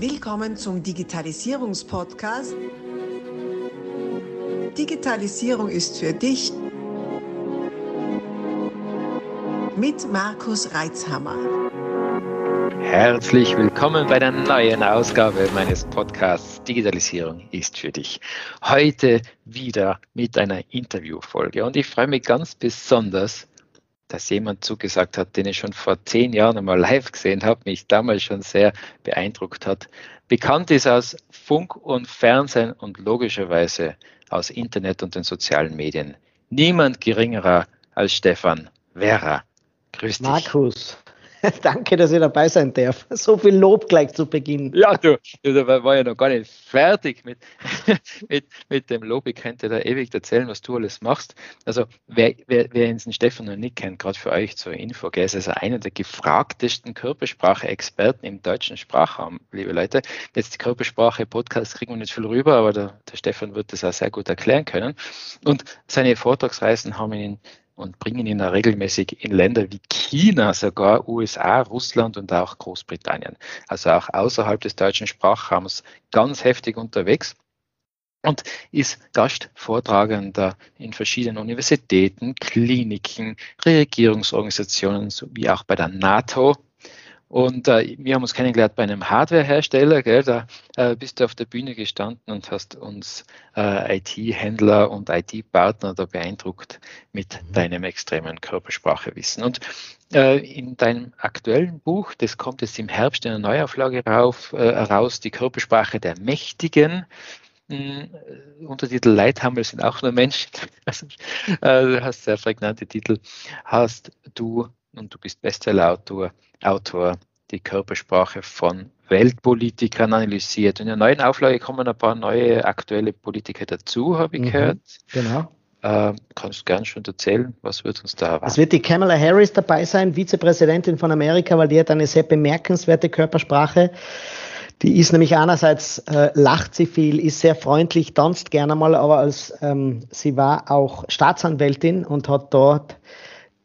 Willkommen zum Digitalisierungspodcast. Digitalisierung ist für dich mit Markus Reitzhammer. Herzlich willkommen bei der neuen Ausgabe meines Podcasts Digitalisierung ist für dich. Heute wieder mit einer Interviewfolge und ich freue mich ganz besonders, dass jemand zugesagt hat, den ich schon vor zehn Jahren einmal live gesehen habe, mich damals schon sehr beeindruckt hat. Bekannt ist aus Funk und Fernsehen und logischerweise aus Internet und den sozialen Medien. Niemand geringerer als Stefan Vera. Grüß dich. Markus, Danke, dass ich dabei sein darf. So viel Lob gleich zu Beginn. Ja, du, du war ja noch gar nicht fertig mit, mit, mit dem Lob. Ich könnte da ewig erzählen, was du alles machst. Also, wer, wer, wer den Stefan noch nicht kennt, gerade für euch zur Info, gell, ist also einer der gefragtesten Körpersprache-Experten im deutschen Sprachraum, liebe Leute. Jetzt die Körpersprache-Podcast kriegen wir nicht viel rüber, aber der, der Stefan wird das auch sehr gut erklären können. Und seine Vortragsreisen haben ihn und bringen ihn regelmäßig in Länder wie China, sogar USA, Russland und auch Großbritannien. Also auch außerhalb des deutschen Sprachraums ganz heftig unterwegs und ist Gastvortragender in verschiedenen Universitäten, Kliniken, Regierungsorganisationen sowie auch bei der NATO und äh, wir haben uns kennengelernt bei einem Hardwarehersteller. Gell? Da äh, bist du auf der Bühne gestanden und hast uns äh, IT-Händler und IT-Partner da beeindruckt mit mhm. deinem extremen Körpersprachewissen. Und äh, in deinem aktuellen Buch, das kommt jetzt im Herbst in einer Neuauflage rauf, äh, raus, die Körpersprache der Mächtigen. Mhm, Untertitel Leithammel sind auch nur Menschen. Also, äh, du hast sehr prägnante Titel. Hast du und du bist Bestsellerautor, Autor, die Körpersprache von Weltpolitikern analysiert. In der neuen Auflage kommen ein paar neue aktuelle Politiker dazu, habe ich mhm, gehört. Genau. Äh, kannst du gern schon erzählen, was wird uns da erwarten? Es wird die Kamala Harris dabei sein, Vizepräsidentin von Amerika, weil die hat eine sehr bemerkenswerte Körpersprache. Die ist nämlich einerseits äh, lacht sie viel, ist sehr freundlich, tanzt gerne mal, aber als ähm, sie war auch Staatsanwältin und hat dort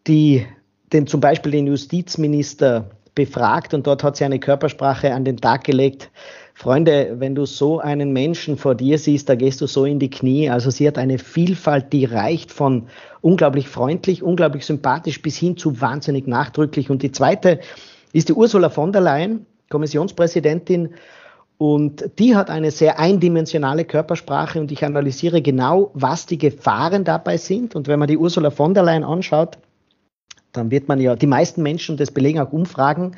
die den zum Beispiel den Justizminister befragt und dort hat sie eine Körpersprache an den Tag gelegt. Freunde, wenn du so einen Menschen vor dir siehst, da gehst du so in die Knie. Also sie hat eine Vielfalt, die reicht von unglaublich freundlich, unglaublich sympathisch bis hin zu wahnsinnig nachdrücklich. Und die zweite ist die Ursula von der Leyen, Kommissionspräsidentin. Und die hat eine sehr eindimensionale Körpersprache und ich analysiere genau, was die Gefahren dabei sind. Und wenn man die Ursula von der Leyen anschaut, dann wird man ja, die meisten Menschen, das belegen auch Umfragen,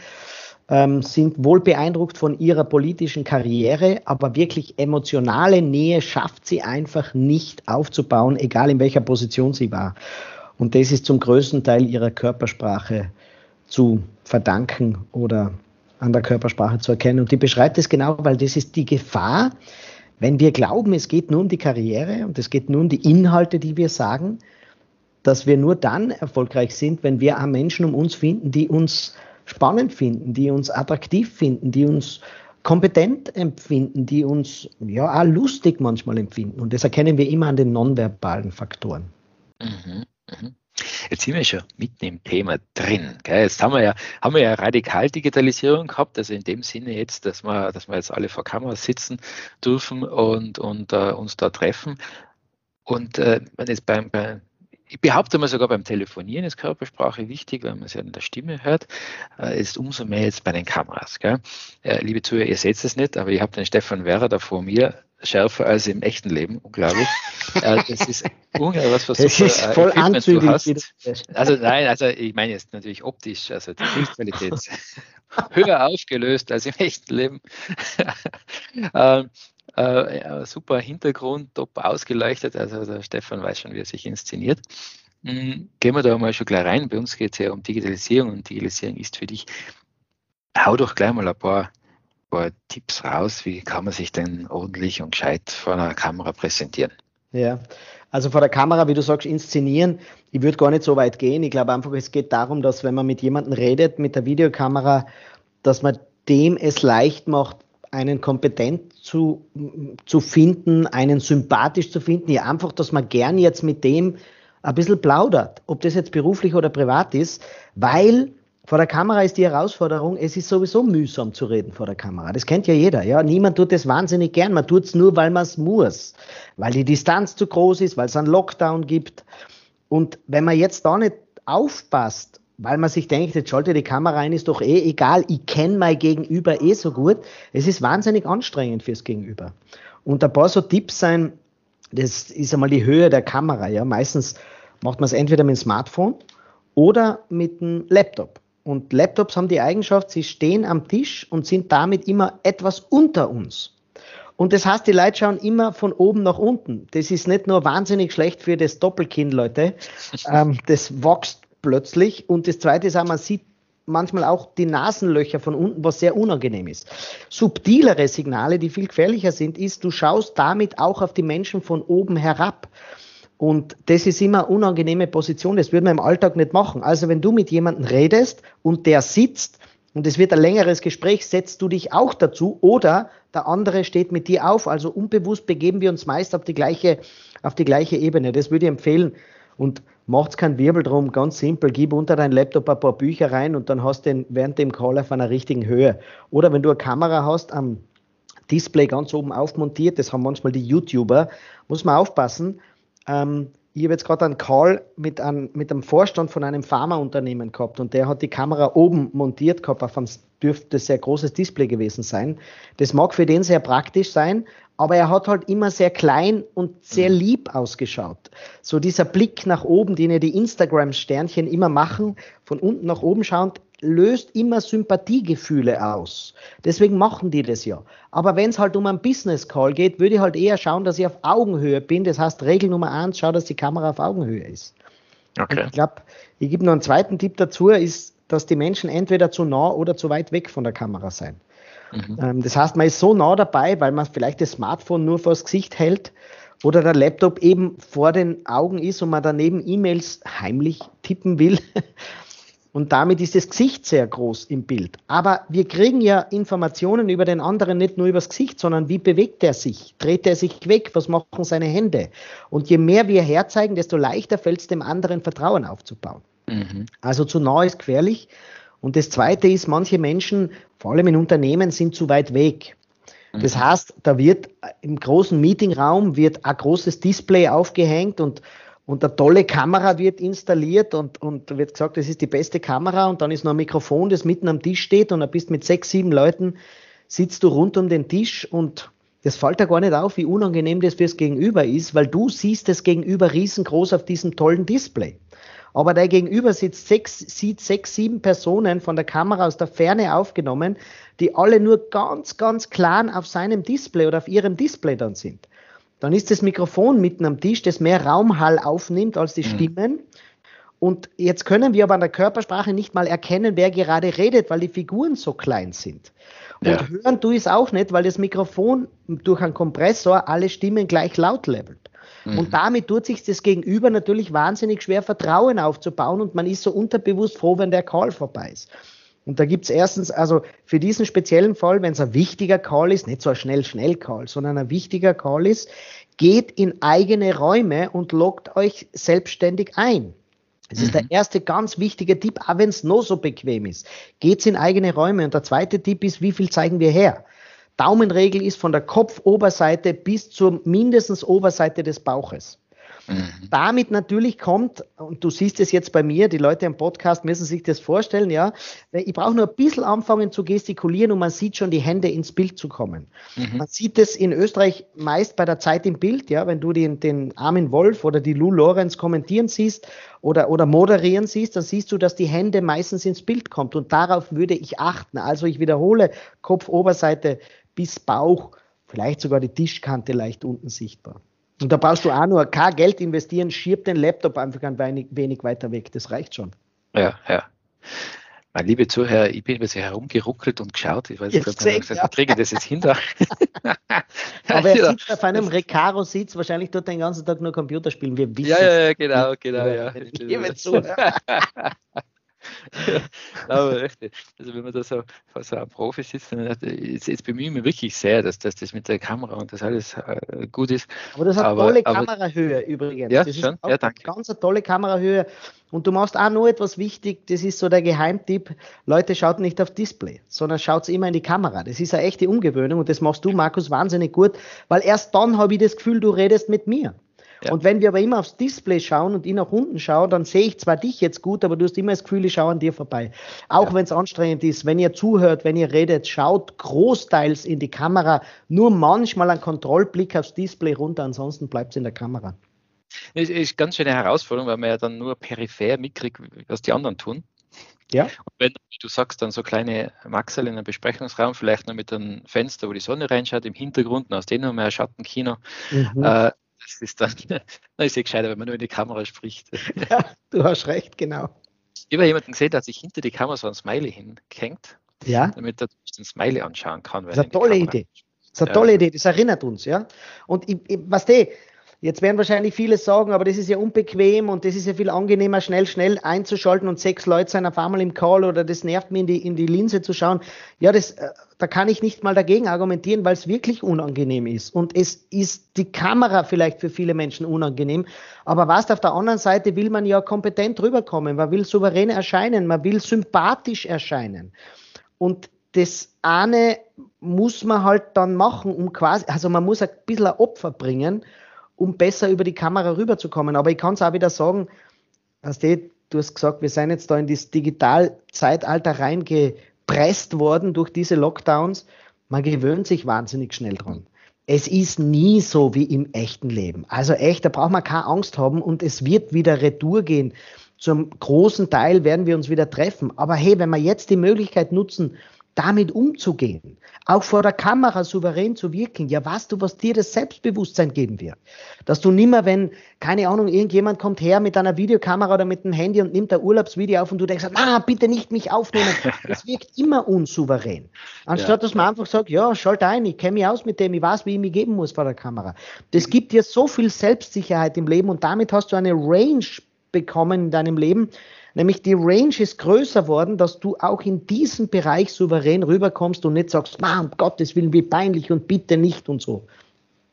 ähm, sind wohl beeindruckt von ihrer politischen Karriere, aber wirklich emotionale Nähe schafft sie einfach nicht aufzubauen, egal in welcher Position sie war. Und das ist zum größten Teil ihrer Körpersprache zu verdanken oder an der Körpersprache zu erkennen. Und die beschreibt es genau, weil das ist die Gefahr, wenn wir glauben, es geht nur um die Karriere und es geht nur um die Inhalte, die wir sagen, dass wir nur dann erfolgreich sind, wenn wir auch Menschen um uns finden, die uns spannend finden, die uns attraktiv finden, die uns kompetent empfinden, die uns ja auch lustig manchmal empfinden. Und das erkennen wir immer an den nonverbalen Faktoren. Mhm, mhm. Jetzt sind wir schon mitten im Thema drin. Gell? Jetzt haben wir ja, haben wir ja Radikaldigitalisierung gehabt, also in dem Sinne jetzt, dass wir, dass wir jetzt alle vor Kameras sitzen dürfen und, und uh, uns da treffen. Und äh, jetzt beim, bei, ich behaupte mal sogar beim Telefonieren ist Körpersprache wichtig, weil man es ja in der Stimme hört, äh, ist umso mehr jetzt bei den Kameras. Gell? Äh, liebe Zuhörer, ihr seht es nicht, aber ich habe den Stefan Werrer da vor mir, schärfer als im echten Leben, unglaublich. äh, das ist unglaublich, was für super ist voll Equipment du hast. Also nein, also ich meine jetzt natürlich optisch, also die Bildqualität höher aufgelöst als im echten Leben. ähm, äh, super Hintergrund, top ausgeleuchtet. Also der Stefan weiß schon, wie er sich inszeniert. Mhm. Gehen wir da mal schon gleich rein. Bei uns geht es ja um Digitalisierung und Digitalisierung ist für dich. Hau doch gleich mal ein paar, paar Tipps raus. Wie kann man sich denn ordentlich und gescheit vor einer Kamera präsentieren? Ja, also vor der Kamera, wie du sagst, inszenieren. Ich würde gar nicht so weit gehen. Ich glaube einfach, es geht darum, dass wenn man mit jemandem redet, mit der Videokamera, dass man dem es leicht macht, einen kompetent zu, zu finden, einen sympathisch zu finden, ja einfach, dass man gern jetzt mit dem ein bisschen plaudert, ob das jetzt beruflich oder privat ist, weil Vor der Kamera ist die Herausforderung, es ist sowieso mühsam zu reden vor der Kamera. Das kennt ja jeder. Ja? Niemand tut das wahnsinnig gern. Man tut es nur, weil man es muss. Weil die Distanz zu groß ist, weil es einen Lockdown gibt. Und wenn man jetzt da nicht aufpasst, weil man sich denkt, jetzt schalte die Kamera ein, ist doch eh egal, ich kenne mein Gegenüber eh so gut. Es ist wahnsinnig anstrengend fürs Gegenüber. Und ein paar so Tipps sein, das ist einmal die Höhe der Kamera. Ja? Meistens macht man es entweder mit dem Smartphone oder mit dem Laptop. Und Laptops haben die Eigenschaft, sie stehen am Tisch und sind damit immer etwas unter uns. Und das heißt, die Leute schauen immer von oben nach unten. Das ist nicht nur wahnsinnig schlecht für das Doppelkinn, Leute. Ähm, das wächst plötzlich. Und das Zweite ist auch, man sieht manchmal auch die Nasenlöcher von unten, was sehr unangenehm ist. Subtilere Signale, die viel gefährlicher sind, ist, du schaust damit auch auf die Menschen von oben herab. Und das ist immer eine unangenehme Position, das würde man im Alltag nicht machen. Also wenn du mit jemandem redest und der sitzt und es wird ein längeres Gespräch, setzt du dich auch dazu oder der andere steht mit dir auf. Also unbewusst begeben wir uns meist auf die gleiche, auf die gleiche Ebene. Das würde ich empfehlen. Und macht's keinen Wirbel drum, ganz simpel, gib unter dein Laptop ein paar Bücher rein und dann hast du den während dem Call auf einer richtigen Höhe. Oder wenn du eine Kamera hast am Display ganz oben aufmontiert, das haben manchmal die YouTuber, muss man aufpassen, ähm, ich habe jetzt gerade einen Call mit, einem, mit einem Vorstand von einem Pharmaunternehmen gehabt und der hat die Kamera oben montiert gehabt, auf einem dürfte sehr großes Display gewesen sein. Das mag für den sehr praktisch sein, aber er hat halt immer sehr klein und sehr mhm. lieb ausgeschaut. So dieser Blick nach oben, den ja die Instagram-Sternchen immer machen, von unten nach oben schauend, löst immer Sympathiegefühle aus. Deswegen machen die das ja. Aber wenn es halt um einen Business Call geht, würde ich halt eher schauen, dass ich auf Augenhöhe bin. Das heißt, Regel Nummer eins, schau, dass die Kamera auf Augenhöhe ist. Okay. Und ich glaube, ich gebe noch einen zweiten Tipp dazu, ist, dass die Menschen entweder zu nah oder zu weit weg von der Kamera sein. Mhm. Ähm, das heißt, man ist so nah dabei, weil man vielleicht das Smartphone nur vors Gesicht hält oder der Laptop eben vor den Augen ist und man daneben E-Mails heimlich tippen will. Und damit ist das Gesicht sehr groß im Bild. Aber wir kriegen ja Informationen über den anderen nicht nur übers Gesicht, sondern wie bewegt er sich? Dreht er sich weg? Was machen seine Hände? Und je mehr wir herzeigen, desto leichter fällt es dem anderen Vertrauen aufzubauen. Mhm. Also zu nah ist gefährlich. Und das Zweite ist, manche Menschen, vor allem in Unternehmen, sind zu weit weg. Das mhm. heißt, da wird im großen Meetingraum wird ein großes Display aufgehängt und und eine tolle Kamera wird installiert und, und wird gesagt, das ist die beste Kamera und dann ist noch ein Mikrofon, das mitten am Tisch steht und dann bist mit sechs, sieben Leuten, sitzt du rund um den Tisch und das fällt da gar nicht auf, wie unangenehm das fürs Gegenüber ist, weil du siehst das Gegenüber riesengroß auf diesem tollen Display. Aber dein Gegenüber sitzt sechs, sieht sechs, sieben Personen von der Kamera aus der Ferne aufgenommen, die alle nur ganz, ganz klein auf seinem Display oder auf ihrem Display dann sind. Dann ist das Mikrofon mitten am Tisch, das mehr Raumhall aufnimmt als die mhm. Stimmen. Und jetzt können wir aber an der Körpersprache nicht mal erkennen, wer gerade redet, weil die Figuren so klein sind. Und ja. hören du es auch nicht, weil das Mikrofon durch einen Kompressor alle Stimmen gleich laut levelt. Mhm. Und damit tut sich das Gegenüber natürlich wahnsinnig schwer, Vertrauen aufzubauen und man ist so unterbewusst froh, wenn der Call vorbei ist. Und da gibt's erstens, also für diesen speziellen Fall, wenn es ein wichtiger Call ist, nicht so ein Schnell-Schnell-Call, sondern ein wichtiger Call ist, geht in eigene Räume und loggt euch selbstständig ein. Das mhm. ist der mhm. erste ganz wichtige Tipp, auch wenn es noch so bequem ist. Geht's in eigene Räume. Und der zweite Tipp ist, wie viel zeigen wir her? Daumenregel ist von der Kopfoberseite bis zur mindestens Oberseite des Bauches. Mhm. Damit natürlich kommt, und du siehst es jetzt bei mir, die Leute am Podcast müssen sich das vorstellen, ja, ich brauche nur ein bisschen anfangen zu gestikulieren und man sieht schon die Hände ins Bild zu kommen. Mhm. Man sieht es in Österreich meist bei der Zeit im Bild, ja, wenn du den, den Armin Wolf oder die Lou Lorenz kommentieren siehst oder, oder moderieren siehst, dann siehst du, dass die Hände meistens ins Bild kommt und darauf würde ich achten. Also ich wiederhole, Kopfoberseite bis Bauch, vielleicht sogar die Tischkante leicht unten sichtbar. Und da brauchst du auch nur kein Geld investieren, schieb den Laptop einfach ein wenig, wenig weiter weg. Das reicht schon. Ja, ja. Mein liebe Zuhörer, ich bin ein bisschen herumgeruckelt und geschaut. Ich weiß nicht, ob ich ja. kriege das jetzt hinter. Aber er sitzt auf einem Recaro-Sitz, wahrscheinlich dort den ganzen Tag nur Computer spielen. Wir wissen ja, ja, ja, genau, genau, ja. Ich gebe zu. Aber echt, also wenn man da so vor so einem Profi sitzt, dann jetzt, jetzt bemühe ich mich wirklich sehr, dass, dass das mit der Kamera und das alles äh, gut ist. Aber das hat aber, tolle aber, Kamerahöhe übrigens. Ja, das schon. ist ja, danke. ganz eine tolle Kamerahöhe. Und du machst auch nur etwas wichtig, das ist so der Geheimtipp. Leute, schaut nicht auf Display, sondern schaut immer in die Kamera. Das ist eine echte Umgewöhnung und das machst du, Markus, wahnsinnig gut, weil erst dann habe ich das Gefühl, du redest mit mir. Ja. Und wenn wir aber immer aufs Display schauen und ich nach unten schaue, dann sehe ich zwar dich jetzt gut, aber du hast immer das Gefühl, ich schaue an dir vorbei. Auch ja. wenn es anstrengend ist, wenn ihr zuhört, wenn ihr redet, schaut großteils in die Kamera, nur manchmal einen Kontrollblick aufs Display runter, ansonsten bleibt es in der Kamera. Es ist ganz schöne Herausforderung, weil man ja dann nur peripher mitkriegt, was die anderen tun. Ja. Und wenn, wie du sagst, dann so kleine Maxel in einem Besprechungsraum, vielleicht noch mit einem Fenster, wo die Sonne reinschaut, im Hintergrund, aus dem noch mehr Schattenkino, mhm. äh, das ist dann, dann ist es gescheiter, wenn man nur in die Kamera spricht. Ja, du hast recht, genau. Ich habe jemanden gesehen, der sich hinter die Kamera so ein Smiley hinhängt, ja. damit er den Smiley anschauen kann. Das ist eine tolle Idee. Das ist eine ja. tolle Idee, das erinnert uns, ja. Und ich, ich, was die, Jetzt werden wahrscheinlich viele sagen, aber das ist ja unbequem und das ist ja viel angenehmer, schnell, schnell einzuschalten und sechs Leute sind auf einmal im Call oder das nervt mir in die, in die Linse zu schauen. Ja, das, äh, da kann ich nicht mal dagegen argumentieren, weil es wirklich unangenehm ist. Und es ist die Kamera vielleicht für viele Menschen unangenehm. Aber was auf der anderen Seite will man ja kompetent rüberkommen. Man will souverän erscheinen. Man will sympathisch erscheinen. Und das eine muss man halt dann machen, um quasi, also man muss ein bisschen ein Opfer bringen, um besser über die Kamera rüberzukommen. Aber ich kann es auch wieder sagen, hast du, du hast gesagt, wir sind jetzt da in das Digitalzeitalter reingepresst worden durch diese Lockdowns. Man gewöhnt sich wahnsinnig schnell dran. Es ist nie so wie im echten Leben. Also echt, da braucht man keine Angst haben und es wird wieder Retour gehen. Zum großen Teil werden wir uns wieder treffen. Aber hey, wenn wir jetzt die Möglichkeit nutzen, damit umzugehen, auch vor der Kamera souverän zu wirken, ja weißt du, was dir das Selbstbewusstsein geben wird. Dass du nimmer, wenn, keine Ahnung, irgendjemand kommt her mit einer Videokamera oder mit einem Handy und nimmt ein Urlaubsvideo auf und du denkst, na, bitte nicht mich aufnehmen. Das wirkt immer unsouverän. Anstatt, ja. dass man einfach sagt, ja, schalt ein, ich kenne mich aus mit dem, ich weiß, wie ich mich geben muss vor der Kamera. Das gibt dir so viel Selbstsicherheit im Leben und damit hast du eine Range bekommen in deinem Leben, Nämlich die Range ist größer worden, dass du auch in diesem Bereich souverän rüberkommst und nicht sagst, um Gottes Willen, wie peinlich und bitte nicht und so.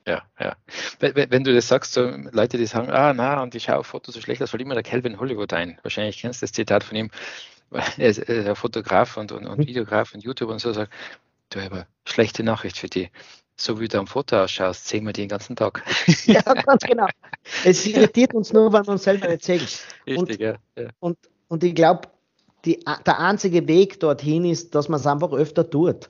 Ja, ja. Wenn du das sagst, so Leute, die sagen, ah, na, und ich schaue Fotos so schlecht, das fällt immer der Calvin Hollywood ein. Wahrscheinlich kennst du das Zitat von ihm. Er ist ein Fotograf und, und, und mhm. Videograf und YouTuber und so sagt, du aber schlechte Nachricht für die. So wie du am Foto ausschaust, sehen wir die den ganzen Tag. Ja, ganz genau. Es irritiert uns nur, weil wir uns selber nicht sehen. Richtig, und, ja, ja. Und und ich glaube, der einzige Weg dorthin ist, dass man es einfach öfter tut.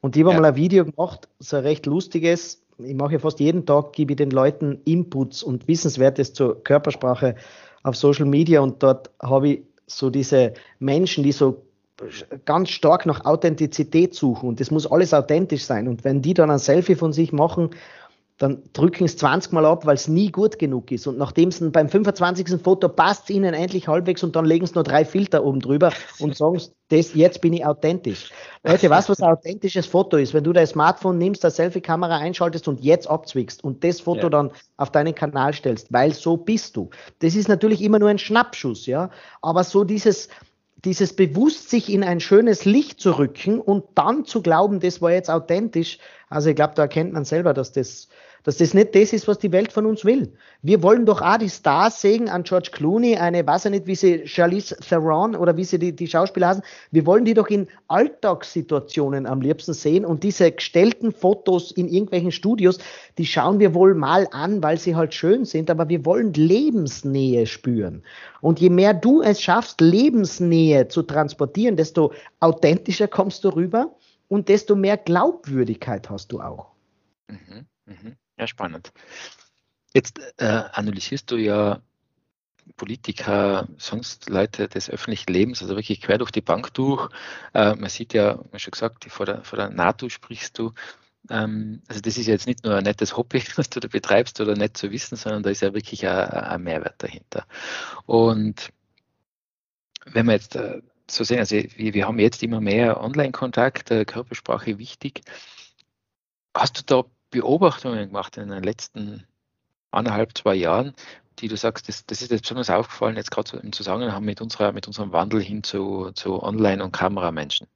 Und ich habe ja. mal ein Video gemacht, so ein recht lustiges. Ich mache ja fast jeden Tag, gebe ich den Leuten Inputs und Wissenswertes zur Körpersprache auf Social Media und dort habe ich so diese Menschen, die so ganz stark nach Authentizität suchen und das muss alles authentisch sein. Und wenn die dann ein Selfie von sich machen dann drücken es 20 Mal ab, weil es nie gut genug ist. Und nachdem es beim 25. Foto passt es ihnen endlich halbwegs und dann legen sie nur drei Filter oben drüber und sagen, das, jetzt bin ich authentisch. Leute, weißt du, was ein authentisches Foto ist? Wenn du dein Smartphone nimmst, eine Selfie-Kamera einschaltest und jetzt abzwickst und das Foto ja. dann auf deinen Kanal stellst, weil so bist du. Das ist natürlich immer nur ein Schnappschuss, ja. Aber so dieses, dieses bewusst sich in ein schönes Licht zu rücken und dann zu glauben, das war jetzt authentisch. Also ich glaube, da erkennt man selber, dass das dass das nicht das ist, was die Welt von uns will. Wir wollen doch auch die Stars sehen an George Clooney, eine, weiß ich nicht, wie sie Charlize Theron oder wie sie die, die Schauspieler heißen. Wir wollen die doch in Alltagssituationen am liebsten sehen und diese gestellten Fotos in irgendwelchen Studios, die schauen wir wohl mal an, weil sie halt schön sind, aber wir wollen Lebensnähe spüren. Und je mehr du es schaffst, Lebensnähe zu transportieren, desto authentischer kommst du rüber und desto mehr Glaubwürdigkeit hast du auch. Mhm, mh. Ja, spannend. Jetzt äh, analysierst du ja Politiker, sonst Leute des öffentlichen Lebens, also wirklich quer durch die Bank durch. Äh, man sieht ja, wie schon gesagt, vor der, vor der NATO sprichst du. Ähm, also das ist jetzt nicht nur ein nettes Hobby, was du da betreibst oder nett zu wissen, sondern da ist ja wirklich ein, ein Mehrwert dahinter. Und wenn wir jetzt äh, so sehen, also wir, wir haben jetzt immer mehr Online-Kontakt, äh, Körpersprache wichtig. Hast du da Beobachtungen gemacht in den letzten anderthalb, zwei Jahren, die du sagst, das, das ist jetzt besonders aufgefallen, jetzt gerade im Zusammenhang mit, unserer, mit unserem Wandel hin zu, zu Online- und Kameramenschen?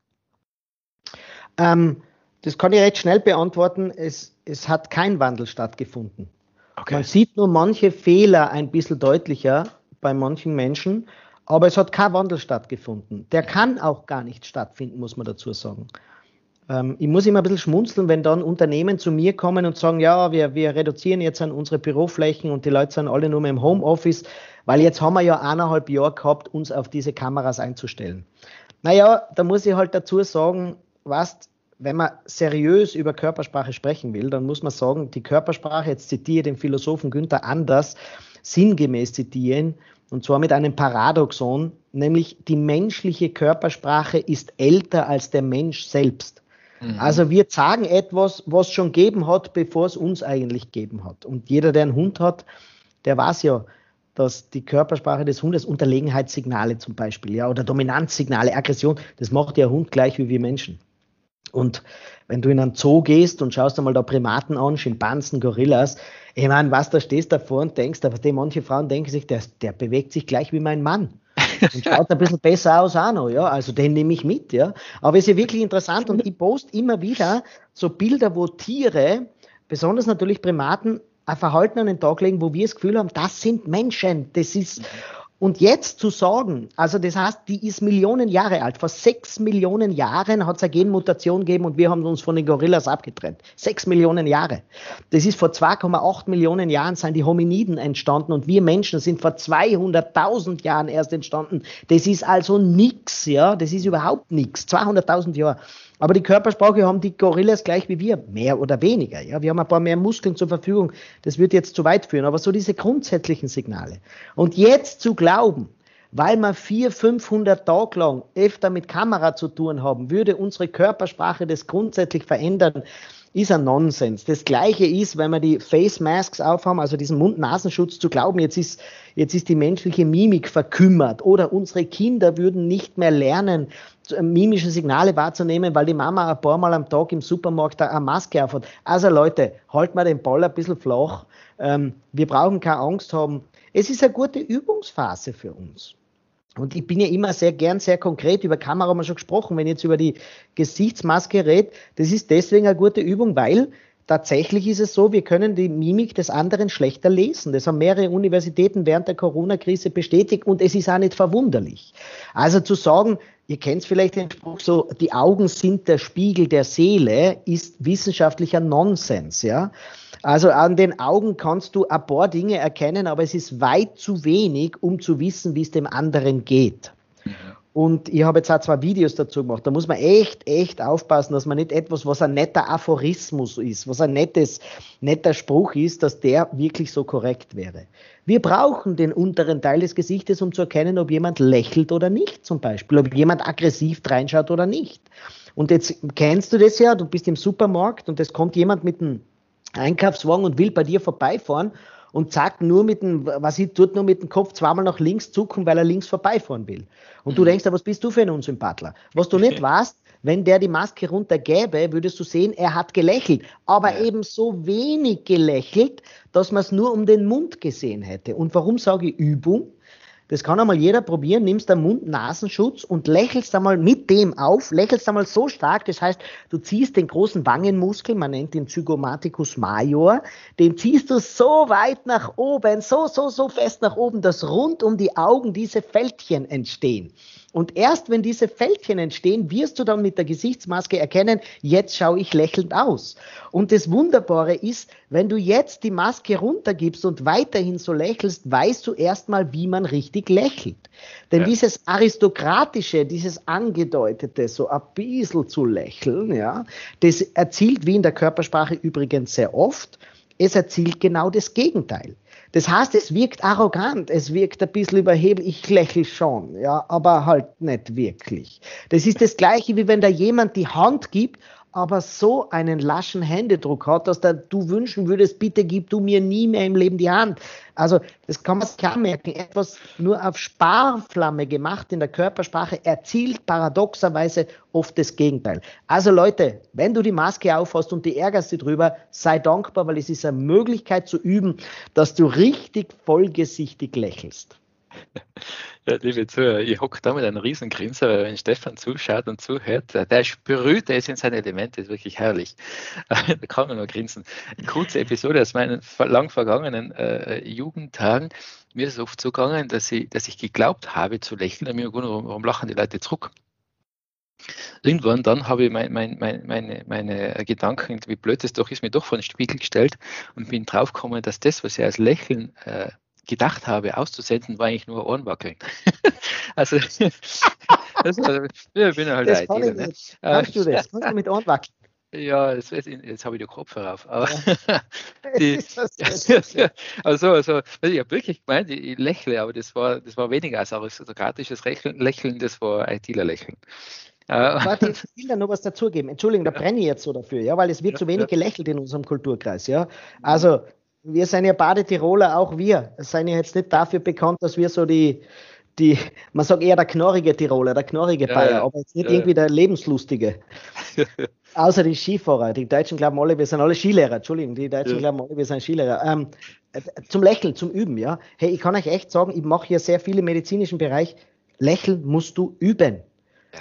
Ähm, das kann ich recht schnell beantworten. Es, es hat kein Wandel stattgefunden. Okay. Man sieht nur manche Fehler ein bisschen deutlicher bei manchen Menschen, aber es hat kein Wandel stattgefunden. Der kann auch gar nicht stattfinden, muss man dazu sagen. Ähm, ich muss immer ein bisschen schmunzeln, wenn dann Unternehmen zu mir kommen und sagen, ja, wir, wir reduzieren jetzt an unsere Büroflächen und die Leute sind alle nur mehr im Homeoffice, weil jetzt haben wir ja eineinhalb Jahre gehabt, uns auf diese Kameras einzustellen. Naja, da muss ich halt dazu sagen, was, wenn man seriös über Körpersprache sprechen will, dann muss man sagen, die Körpersprache, jetzt zitiere den Philosophen Günther Anders, sinngemäß zitieren, und zwar mit einem Paradoxon, nämlich die menschliche Körpersprache ist älter als der Mensch selbst. Mhm. Also wir sagen etwas, was schon gegeben hat, bevor es uns eigentlich gegeben hat. Und jeder, der einen Hund hat, der weiß ja, dass die Körpersprache des Hundes Unterlegenheitssignale zum Beispiel, ja, oder Dominanzsignale, Aggression, das macht der Hund gleich wie wir Menschen. Und wenn du in einen Zoo gehst und schaust einmal da Primaten an, Schimpansen, Gorillas, ich meine, was da stehst davor und denkst, aber die manche Frauen denken sich, der, der bewegt sich gleich wie mein Mann. Und schaut ein bisschen besser aus auch noch, ja. Also den nehme ich mit, ja. Aber es ist ja wirklich interessant und ich poste immer wieder so Bilder, wo Tiere, besonders natürlich Primaten, ein Verhalten an den Tag legen, wo wir das Gefühl haben, das sind Menschen. Das ist, und jetzt zu sagen, also das heißt, die ist Millionen Jahre alt. Vor sechs Millionen Jahren hat es eine Genmutation gegeben und wir haben uns von den Gorillas abgetrennt. Sechs Millionen Jahre. Das ist vor 2,8 Millionen Jahren sind die Hominiden entstanden und wir Menschen sind vor 200.000 Jahren erst entstanden. Das ist also nix, ja. Das ist überhaupt nix. 200.000 Jahre. Aber die Körpersprache haben die Gorillas gleich wie wir, mehr oder weniger. Ja, wir haben ein paar mehr Muskeln zur Verfügung. Das wird jetzt zu weit führen. Aber so diese grundsätzlichen Signale. Und jetzt zu glauben, weil wir vier, 500 Tage lang öfter mit Kamera zu tun haben, würde unsere Körpersprache das grundsätzlich verändern ist ein Nonsens. Das Gleiche ist, wenn wir die Face Masks aufhaben, also diesen Mund-Nasenschutz, zu glauben, jetzt ist, jetzt ist die menschliche Mimik verkümmert oder unsere Kinder würden nicht mehr lernen, mimische Signale wahrzunehmen, weil die Mama ein paar Mal am Tag im Supermarkt eine Maske aufhat. Also Leute, halt mal den Ball ein bisschen flach. Ähm, wir brauchen keine Angst haben. Es ist eine gute Übungsphase für uns. Und ich bin ja immer sehr gern sehr konkret, über Kamera haben wir schon gesprochen, wenn ich jetzt über die Gesichtsmaske rede, das ist deswegen eine gute Übung, weil tatsächlich ist es so, wir können die Mimik des anderen schlechter lesen. Das haben mehrere Universitäten während der Corona-Krise bestätigt und es ist auch nicht verwunderlich. Also zu sagen, ihr kennt vielleicht den Spruch so, die Augen sind der Spiegel der Seele, ist wissenschaftlicher Nonsens, ja. Also an den Augen kannst du ein paar Dinge erkennen, aber es ist weit zu wenig, um zu wissen, wie es dem anderen geht. Mhm. Und ich habe jetzt auch zwei Videos dazu gemacht. Da muss man echt, echt aufpassen, dass man nicht etwas, was ein netter Aphorismus ist, was ein nettes, netter Spruch ist, dass der wirklich so korrekt wäre. Wir brauchen den unteren Teil des Gesichtes, um zu erkennen, ob jemand lächelt oder nicht, zum Beispiel, ob jemand aggressiv reinschaut oder nicht. Und jetzt kennst du das ja, du bist im Supermarkt und es kommt jemand mit einem Einkaufswagen und will bei dir vorbeifahren und sagt nur mit dem, was ich tut nur mit dem Kopf zweimal nach links zucken, weil er links vorbeifahren will. Und mhm. du denkst, was bist du für ein Unsympathler? Was du nicht weißt, wenn der die Maske runtergäbe, würdest du sehen, er hat gelächelt, aber ja. eben so wenig gelächelt, dass man es nur um den Mund gesehen hätte. Und warum sage ich Übung? Das kann einmal jeder probieren. Nimmst den Mund-Nasenschutz und lächelst einmal mit dem auf, lächelst einmal so stark. Das heißt, du ziehst den großen Wangenmuskel, man nennt ihn Zygomaticus major, den ziehst du so weit nach oben, so, so, so fest nach oben, dass rund um die Augen diese Fältchen entstehen. Und erst wenn diese Fältchen entstehen, wirst du dann mit der Gesichtsmaske erkennen, jetzt schaue ich lächelnd aus. Und das Wunderbare ist, wenn du jetzt die Maske runtergibst und weiterhin so lächelst, weißt du erstmal, wie man richtig lächelt. Denn ja. dieses aristokratische, dieses angedeutete, so ein bisschen zu lächeln, ja, das erzielt, wie in der Körpersprache übrigens sehr oft, es erzielt genau das Gegenteil. Das heißt, es wirkt arrogant, es wirkt ein bisschen überheblich, ich lächle schon, ja, aber halt nicht wirklich. Das ist das Gleiche, wie wenn da jemand die Hand gibt, aber so einen laschen Händedruck hat, dass du wünschen würdest, bitte gib du mir nie mehr im Leben die Hand. Also das kann man sich merken. Etwas nur auf Sparflamme gemacht in der Körpersprache erzielt paradoxerweise oft das Gegenteil. Also Leute, wenn du die Maske aufhast und die ärgerst dich drüber, sei dankbar, weil es ist eine Möglichkeit zu üben, dass du richtig vollgesichtig lächelst. Ja, liebe Zuhörer, ich hocke da mit einem riesen Grinser, weil wenn Stefan zuschaut und zuhört, der sprüht, ist in seinen Elementen, ist wirklich herrlich. da kann man nur grinsen. Eine kurze Episode aus meinen lang vergangenen äh, Jugendtagen. Mir ist es oft so dass ich, dass ich geglaubt habe zu lächeln mir warum, warum lachen die Leute zurück? Irgendwann dann habe ich mein, mein, mein, meine, meine Gedanken, wie blöd es doch ist, mir doch vor den Spiegel gestellt und bin draufgekommen, dass das, was ich als Lächeln äh, gedacht habe auszusenden, war eigentlich nur Ohrenwackeln. also, das war, ich bin halt das kann ne? Kannst du das? Kannst du mit Ohrenwackeln? Ja, jetzt, jetzt habe ich den Kopf herauf. Aber ja. die, also, also, ich habe wirklich gemeint, ich, ich lächle, aber das war, das war weniger als aristokratisches Lächeln, das war ITler-Lächeln. Warte, ich will da noch was dazugeben. Entschuldigung, da brenne ich jetzt so dafür, ja, weil es wird ja, zu wenig ja. gelächelt in unserem Kulturkreis, ja. Also, wir sind ja Badetiroler, auch wir sind ja jetzt nicht dafür bekannt, dass wir so die, die man sagt eher der knorrige Tiroler, der knorrige Bayer, ja, aber jetzt nicht ja, irgendwie der lebenslustige. Außer die Skifahrer. Die Deutschen glauben alle, wir sind alle Skilehrer. Entschuldigung, die Deutschen ja. glauben alle, wir sind Skilehrer. Ähm, zum Lächeln, zum Üben, ja. Hey, ich kann euch echt sagen, ich mache hier sehr viel im medizinischen Bereich. Lächeln musst du üben.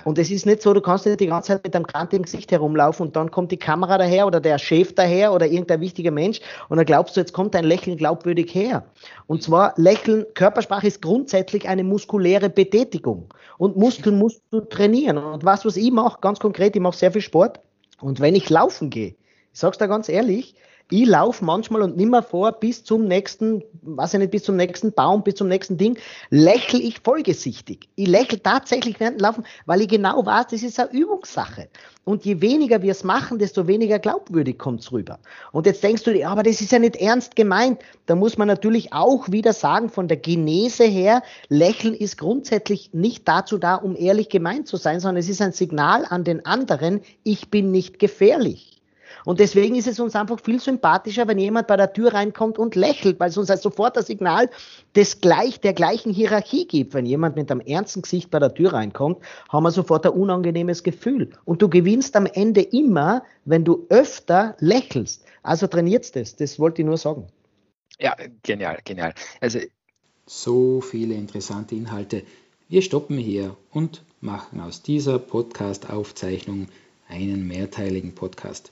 Und es ist nicht so, du kannst nicht die ganze Zeit mit einem Kranz im Gesicht herumlaufen und dann kommt die Kamera daher oder der Chef daher oder irgendein wichtiger Mensch und dann glaubst du, jetzt kommt dein Lächeln glaubwürdig her. Und zwar Lächeln, Körpersprache ist grundsätzlich eine muskuläre Betätigung. Und Muskeln musst du trainieren. Und was, was ich mache, ganz konkret, ich mache sehr viel Sport. Und wenn ich laufen gehe, ich sag's dir ganz ehrlich, ich laufe manchmal und nimmer vor bis zum nächsten, weiß ich nicht, bis zum nächsten Baum, bis zum nächsten Ding, lächle ich vollgesichtig. Ich lächle tatsächlich während dem Laufen, weil ich genau weiß, das ist eine Übungssache. Und je weniger wir es machen, desto weniger glaubwürdig kommt es rüber. Und jetzt denkst du dir, aber das ist ja nicht ernst gemeint. Da muss man natürlich auch wieder sagen, von der Genese her, Lächeln ist grundsätzlich nicht dazu da, um ehrlich gemeint zu sein, sondern es ist ein Signal an den anderen, ich bin nicht gefährlich. Und deswegen ist es uns einfach viel sympathischer, wenn jemand bei der Tür reinkommt und lächelt, weil es uns halt sofort das Signal des gleich, der gleichen Hierarchie gibt. Wenn jemand mit einem ernsten Gesicht bei der Tür reinkommt, haben wir sofort ein unangenehmes Gefühl. Und du gewinnst am Ende immer, wenn du öfter lächelst. Also trainiert das. Das wollte ich nur sagen. Ja, genial, genial. Also so viele interessante Inhalte. Wir stoppen hier und machen aus dieser Podcast-Aufzeichnung einen mehrteiligen Podcast.